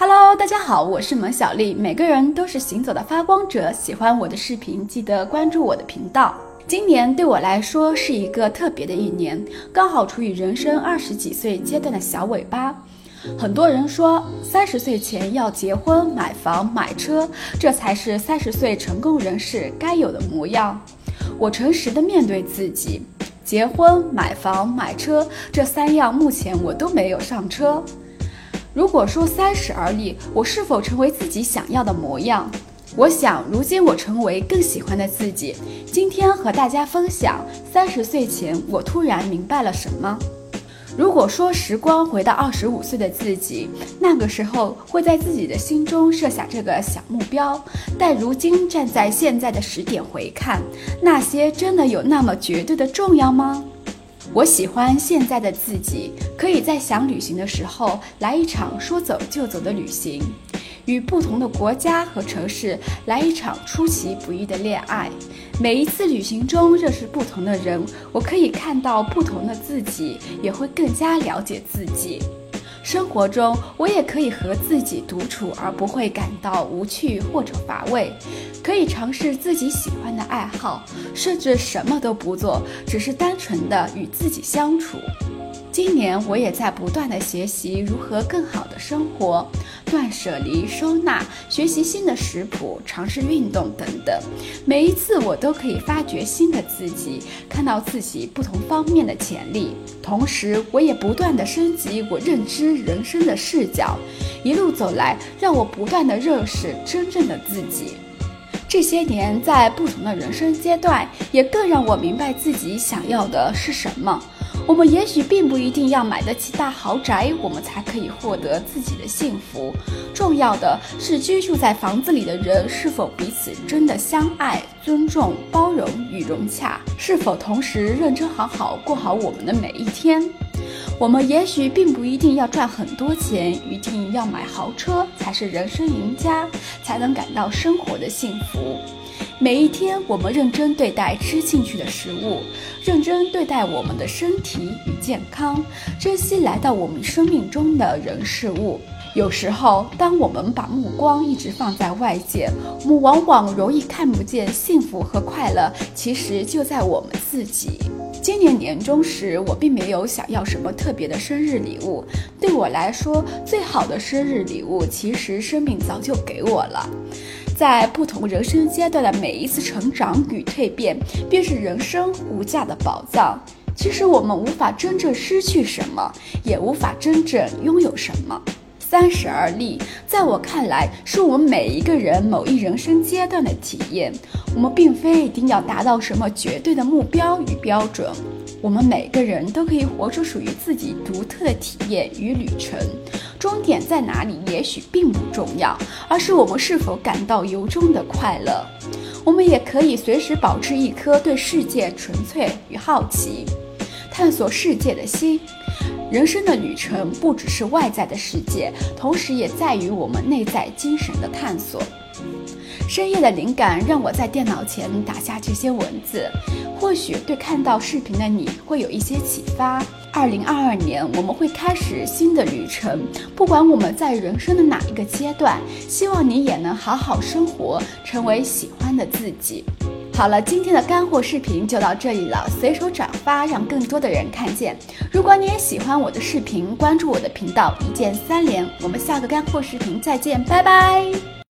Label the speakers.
Speaker 1: Hello，大家好，我是萌小丽。每个人都是行走的发光者，喜欢我的视频，记得关注我的频道。今年对我来说是一个特别的一年，刚好处于人生二十几岁阶段的小尾巴。很多人说，三十岁前要结婚、买房、买车，这才是三十岁成功人士该有的模样。我诚实的面对自己，结婚、买房、买车这三样，目前我都没有上车。如果说三十而立，我是否成为自己想要的模样？我想，如今我成为更喜欢的自己。今天和大家分享，三十岁前我突然明白了什么。如果说时光回到二十五岁的自己，那个时候会在自己的心中设下这个小目标，但如今站在现在的时点回看，那些真的有那么绝对的重要吗？我喜欢现在的自己，可以在想旅行的时候来一场说走就走的旅行，与不同的国家和城市来一场出其不意的恋爱。每一次旅行中认识不同的人，我可以看到不同的自己，也会更加了解自己。生活中，我也可以和自己独处，而不会感到无趣或者乏味。可以尝试自己喜欢的爱好，甚至什么都不做，只是单纯的与自己相处。今年我也在不断的学习如何更好的生活，断舍离、收纳，学习新的食谱，尝试运动等等。每一次我都可以发掘新的自己，看到自己不同方面的潜力。同时，我也不断的升级我认知人生的视角。一路走来，让我不断的认识真正的自己。这些年，在不同的人生阶段，也更让我明白自己想要的是什么。我们也许并不一定要买得起大豪宅，我们才可以获得自己的幸福。重要的是，居住在房子里的人是否彼此真的相爱、尊重、包容与融洽，是否同时认真好好过好我们的每一天。我们也许并不一定要赚很多钱，一定要买豪车才是人生赢家，才能感到生活的幸福。每一天，我们认真对待吃进去的食物，认真对待我们的身体与健康，珍惜来到我们生命中的人事物。有时候，当我们把目光一直放在外界，我们往往容易看不见幸福和快乐，其实就在我们自己。今年年终时，我并没有想要什么特别的生日礼物。对我来说，最好的生日礼物，其实生命早就给我了。在不同人生阶段的每一次成长与蜕变，便是人生无价的宝藏。其实我们无法真正失去什么，也无法真正拥有什么。三十而立，在我看来，是我们每一个人某一人生阶段的体验。我们并非一定要达到什么绝对的目标与标准，我们每个人都可以活出属于自己独特的体验与旅程。终点在哪里，也许并不重要，而是我们是否感到由衷的快乐。我们也可以随时保持一颗对世界纯粹与好奇、探索世界的心。人生的旅程不只是外在的世界，同时也在于我们内在精神的探索。深夜的灵感让我在电脑前打下这些文字，或许对看到视频的你会有一些启发。二零二二年，我们会开始新的旅程，不管我们在人生的哪一个阶段，希望你也能好好生活，成为喜欢的自己。好了，今天的干货视频就到这里了，随手转发，让更多的人看见。如果你也喜欢我的视频，关注我的频道，一键三连。我们下个干货视频再见，拜拜。